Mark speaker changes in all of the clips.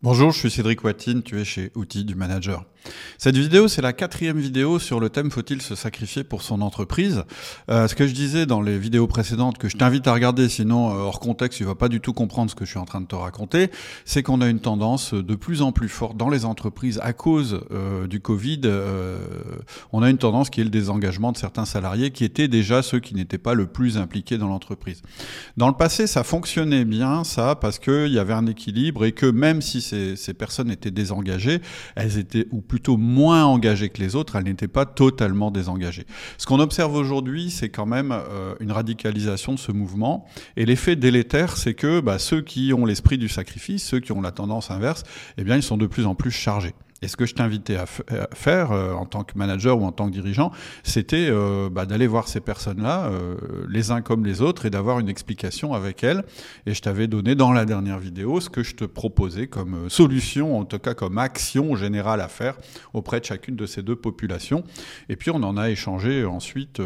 Speaker 1: Bonjour, je suis Cédric Watine, tu es chez Outils du Manager. Cette vidéo, c'est la quatrième vidéo sur le thème Faut-il se sacrifier pour son entreprise euh, Ce que je disais dans les vidéos précédentes, que je t'invite à regarder, sinon euh, hors contexte, tu vas pas du tout comprendre ce que je suis en train de te raconter, c'est qu'on a une tendance de plus en plus forte dans les entreprises à cause euh, du Covid. on a une tendance qui est le désengagement de certains salariés qui étaient déjà ceux qui n'étaient pas le plus impliqués dans l'entreprise. Dans le passé, ça fonctionnait bien, ça, parce qu'il y avait un équilibre et que même si ces, personnes étaient désengagées, elles étaient ou plutôt moins engagées que les autres, elles n'étaient pas totalement désengagées. Ce qu'on observe aujourd'hui, c'est quand même euh, une radicalisation de ce mouvement. Et l'effet délétère, c'est que bah, ceux qui ont l'esprit du sacrifice, ceux qui ont la tendance inverse, eh bien, ils sont de plus en plus chargés. Et ce que je t'invitais à, faire euh, en tant que manager ou en tant que dirigeant, c'était euh, bah, d'aller voir ces personnes-là, euh, les uns comme les autres, et d'avoir une explication avec elles. Et je t'avais donné dans la dernière vidéo ce que je te proposais comme solution, en tout cas comme action générale à faire auprès de chacune de ces deux populations. Et puis on en a échangé ensuite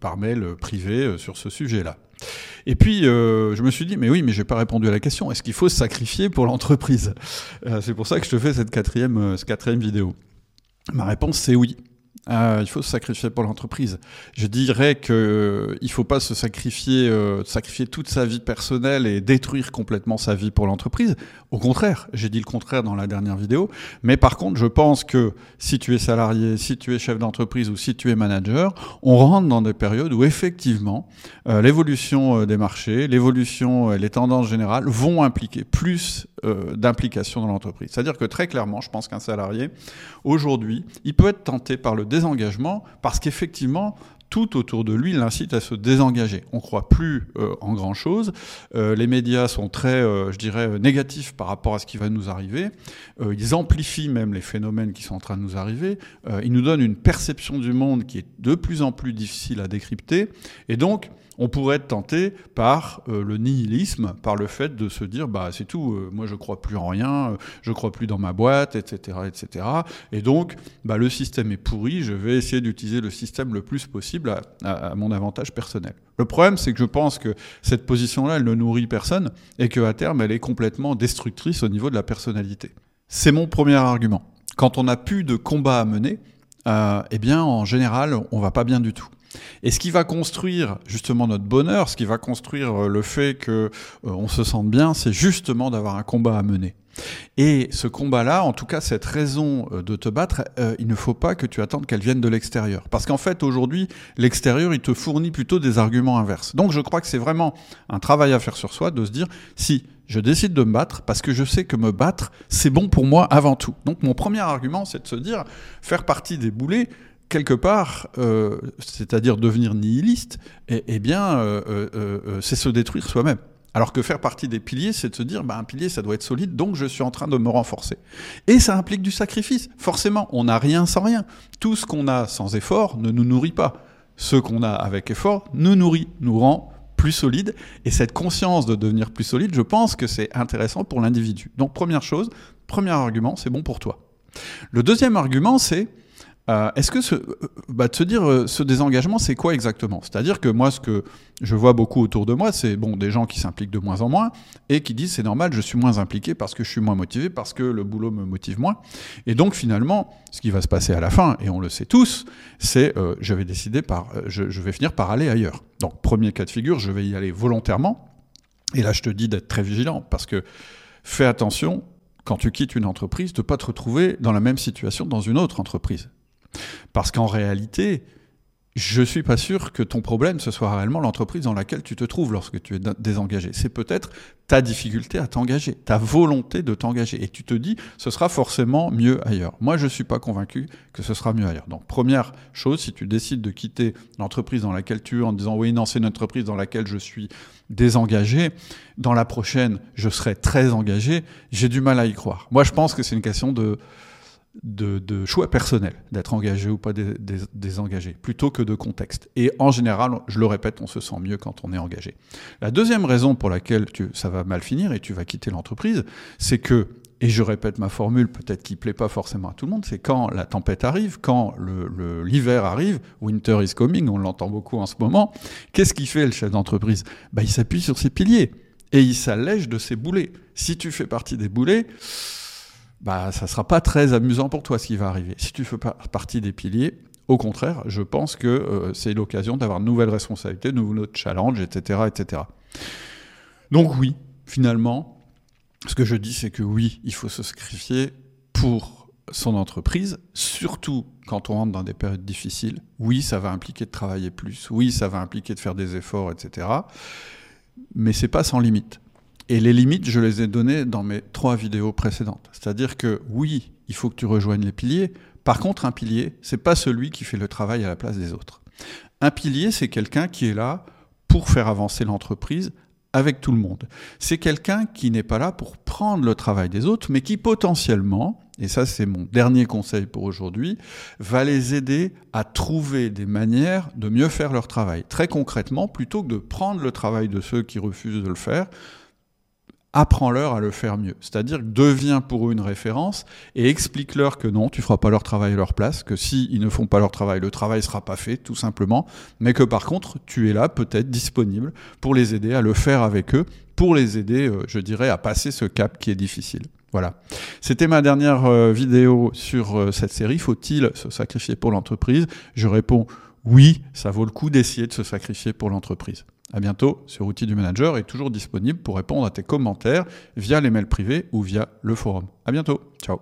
Speaker 1: par mail privé sur ce sujet-là. Et puis, euh, je me suis dit, mais oui, mais j'ai pas répondu à la question. Est-ce qu'il faut se sacrifier pour l'entreprise? Euh, C'est pour ça que je te fais cette quatrième, euh, cette quatrième vidéo. Ma réponse, c'est oui. Euh, il faut se sacrifier pour l'entreprise. Je dirais qu'il euh, ne faut pas se sacrifier, euh, sacrifier toute sa vie personnelle et détruire complètement sa vie pour l'entreprise. Au contraire, j'ai dit le contraire dans la dernière vidéo. Mais par contre, je pense que si tu es salarié, si tu es chef d'entreprise ou si tu es manager, on rentre dans des périodes où effectivement l'évolution des marchés, l'évolution, les tendances générales vont impliquer plus d'implication dans l'entreprise. C'est-à-dire que très clairement, je pense qu'un salarié aujourd'hui, il peut être tenté par le désengagement parce qu'effectivement, tout autour de lui l'incite à se désengager. On ne croit plus euh, en grand-chose. Euh, les médias sont très, euh, je dirais, négatifs par rapport à ce qui va nous arriver. ils amplifient même les phénomènes qui sont en train de nous arriver. ils nous donnent une perception du monde qui est de plus en plus difficile à décrypter. Et donc, on pourrait être tenté par euh, le nihilisme, par le fait de se dire bah c'est tout, euh, moi je crois plus en rien, euh, je crois plus dans ma boîte, etc., etc. Et donc bah, le système est pourri, je vais essayer d'utiliser le système le plus possible à, mon avantage personnel. Le problème, c'est que je pense que cette position-là, elle ne nourrit personne et qu'à terme, elle est complètement destructrice au niveau de la personnalité. C'est mon premier argument. Quand on n'a plus de combat à mener, eh bien, en général, on va pas bien du tout. Et ce qui va construire justement notre bonheur, ce qui va construire euh, le fait que euh, on se sente bien, c'est justement d'avoir un combat à mener. Et ce combat-là, en tout cas cette raison euh, de te battre, il ne faut pas que tu attendes qu'elle vienne de l'extérieur. Parce qu'en fait, aujourd'hui, l'extérieur, il te fournit plutôt des arguments inverses. Donc je crois que c'est vraiment un travail à faire sur soi de se dire, si je décide de me battre, parce que je sais que me battre, c'est bon pour moi avant tout. Donc mon premier argument, c'est de se dire, faire partie des boulets, quelque part, euh, c'est-à-dire devenir nihiliste, eh, eh bien, euh, euh, c'est se détruire soi-même. Alors que faire partie des piliers, c'est de se dire, bah, un pilier, ça doit être solide, donc je suis en train de me renforcer. Et ça implique du sacrifice. Forcément, on n'a rien sans rien. Tout ce qu'on a sans effort ne nous nourrit pas. Ce qu'on a avec effort nous nourrit, nous rend plus solide. Et cette conscience de devenir plus solide, je pense que c'est intéressant pour l'individu. Donc première chose, premier argument, c'est bon pour toi. Le deuxième argument, c'est euh, est-ce que ce, euh, bah, de se dire euh, ce désengagement, c'est quoi exactement? C'est-à-dire que moi, ce que je vois beaucoup autour de moi, c'est bon des gens qui s'impliquent de moins en moins et qui disent c'est normal, je suis moins impliqué parce que je suis moins motivé, parce que le boulot me motive moins. Et donc finalement, ce qui va se passer à la fin, et on le sait tous, c'est je vais par, je, je vais finir par aller ailleurs. Donc premier cas de figure, je vais y aller volontairement. Et là, je te dis d'être très vigilant parce que fais attention quand tu quittes une entreprise de ne pas te retrouver dans la même situation dans une autre entreprise. Parce qu'en réalité, je suis pas sûr que ton problème, ce soit réellement l'entreprise dans laquelle tu te trouves lorsque tu es désengagé. C'est peut-être ta difficulté à t'engager, ta volonté de t'engager. Et tu te dis, ce sera forcément mieux ailleurs. Moi, je suis pas convaincu que ce sera mieux ailleurs. Donc, première chose, si tu décides de quitter l'entreprise dans laquelle tu es en disant, oui, non, c'est une entreprise dans laquelle je suis désengagé, dans la prochaine, je serai très engagé, j'ai du mal à y croire. Moi, je pense que c'est une question de de, choix personnel, d'être engagé ou pas désengagé, plutôt que de contexte. Et en général, je le répète, on se sent mieux quand on est engagé. La deuxième raison pour laquelle ça va mal finir et tu vas quitter l'entreprise, c'est que, et je répète ma formule, peut-être qui plaît pas forcément à tout le monde, c'est quand la tempête arrive, quand l'hiver arrive, winter is coming, on l'entend beaucoup en ce moment, qu'est-ce qu'il fait le chef d'entreprise? Bah, Il s'appuie sur ses piliers et il s'allège de ses boulets. Si tu fais partie des boulets, bah, ça sera pas très amusant pour toi ce qui va arriver. Si tu fais partie des piliers, au contraire, je pense que euh, c'est l'occasion d'avoir de nouvelles responsabilités, de nouveaux challenges, etc., etc. Donc oui, finalement, ce que je dis, c'est que oui, il faut se sacrifier pour son entreprise, surtout quand on rentre dans des périodes difficiles. Oui, ça va impliquer de travailler plus. Oui, ça va impliquer de faire des efforts, etc. Mais c'est pas sans limite. Et les limites, je les ai données dans mes trois vidéos précédentes. C'est-à-dire que oui, il faut que tu rejoignes les piliers. Par contre, un pilier, c'est pas celui qui fait le travail à la place des autres. Un pilier, c'est quelqu'un qui est là pour faire avancer l'entreprise avec tout le monde. C'est quelqu'un qui n'est pas là pour prendre le travail des autres, mais qui potentiellement, et ça c'est mon dernier conseil pour aujourd'hui, va les aider à trouver des manières de mieux faire leur travail. Très concrètement, plutôt que de prendre le travail de ceux qui refusent de le faire, apprends-leur à le faire mieux. C'est-à-dire deviens pour eux une référence et explique-leur que non, tu feras pas leur travail à leur place, que si ils ne font pas leur travail, le travail sera pas fait, tout simplement, mais que par contre, tu es là peut-être disponible pour les aider à le faire avec eux, pour les aider, euh, je dirais, à passer ce cap qui est difficile. Voilà. C'était ma dernière euh, vidéo sur euh, cette série. Faut-il se sacrifier pour l'entreprise? Je réponds oui, ça vaut le coup d'essayer de se sacrifier pour l'entreprise. À bientôt sur Outils du Manager et toujours disponible pour répondre à tes commentaires via les mails privés ou via le forum. À bientôt. Ciao.